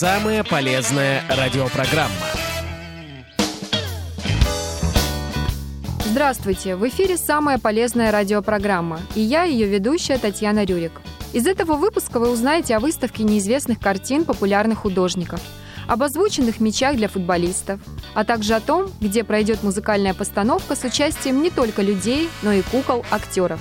Самая полезная радиопрограмма. Здравствуйте! В эфире самая полезная радиопрограмма, и я, ее ведущая Татьяна Рюрик. Из этого выпуска вы узнаете о выставке неизвестных картин популярных художников, об озвученных мечах для футболистов, а также о том, где пройдет музыкальная постановка с участием не только людей, но и кукол-актеров.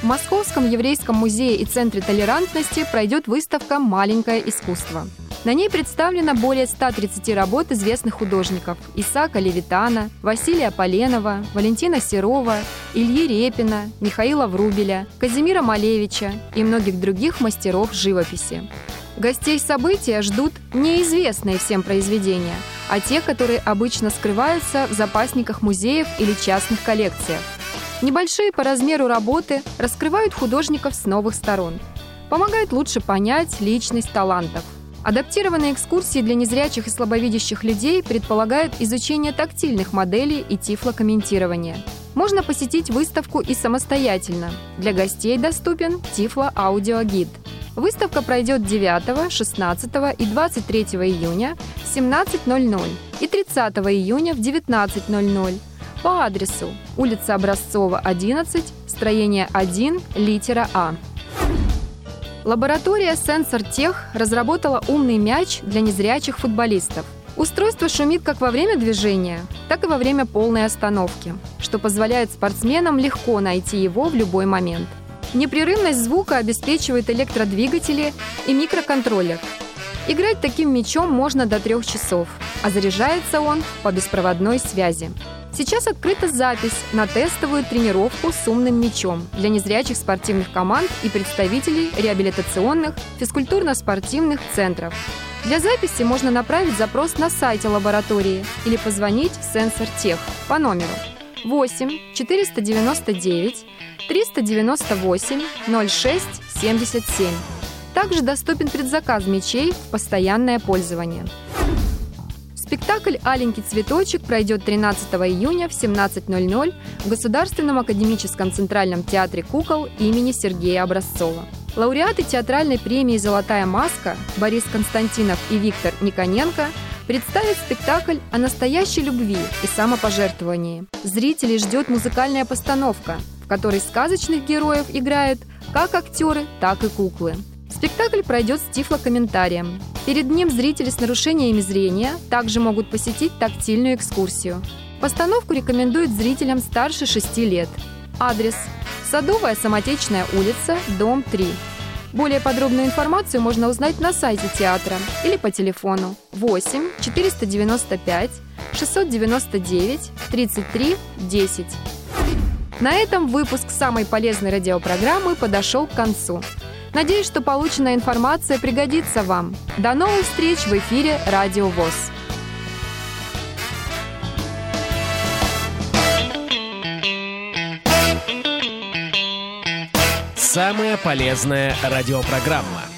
В Московском еврейском музее и Центре толерантности пройдет выставка «Маленькое искусство». На ней представлено более 130 работ известных художников – Исаака Левитана, Василия Поленова, Валентина Серова, Ильи Репина, Михаила Врубеля, Казимира Малевича и многих других мастеров живописи. Гостей события ждут неизвестные всем произведения, а те, которые обычно скрываются в запасниках музеев или частных коллекциях. Небольшие по размеру работы раскрывают художников с новых сторон, помогают лучше понять личность талантов – Адаптированные экскурсии для незрячих и слабовидящих людей предполагают изучение тактильных моделей и тифлокомментирование. Можно посетить выставку и самостоятельно. Для гостей доступен тифло-аудиогид. Выставка пройдет 9, 16 и 23 июня в 17.00 и 30 июня в 19.00 по адресу улица Образцова, 11, строение 1, литера А. Лаборатория Sensor Tech разработала умный мяч для незрячих футболистов. Устройство шумит как во время движения, так и во время полной остановки, что позволяет спортсменам легко найти его в любой момент. Непрерывность звука обеспечивает электродвигатели и микроконтроллер. Играть таким мячом можно до трех часов, а заряжается он по беспроводной связи. Сейчас открыта запись на тестовую тренировку с умным мячом для незрячих спортивных команд и представителей реабилитационных физкультурно-спортивных центров. Для записи можно направить запрос на сайте лаборатории или позвонить в Сенсор Тех по номеру 8 499 398 06 77. Также доступен предзаказ мечей в постоянное пользование. Спектакль «Аленький цветочек» пройдет 13 июня в 17.00 в Государственном академическом центральном театре кукол имени Сергея Образцова. Лауреаты театральной премии «Золотая маска» Борис Константинов и Виктор Никоненко представят спектакль о настоящей любви и самопожертвовании. Зрителей ждет музыкальная постановка, в которой сказочных героев играют как актеры, так и куклы. Спектакль пройдет с тифлокомментарием. Перед ним зрители с нарушениями зрения также могут посетить тактильную экскурсию. Постановку рекомендуют зрителям старше 6 лет. Адрес – Садовая Самотечная улица, дом 3. Более подробную информацию можно узнать на сайте театра или по телефону 8 495 699 33 10. На этом выпуск самой полезной радиопрограммы подошел к концу. Надеюсь, что полученная информация пригодится вам. До новых встреч в эфире Радио ВОЗ. Самая полезная радиопрограмма.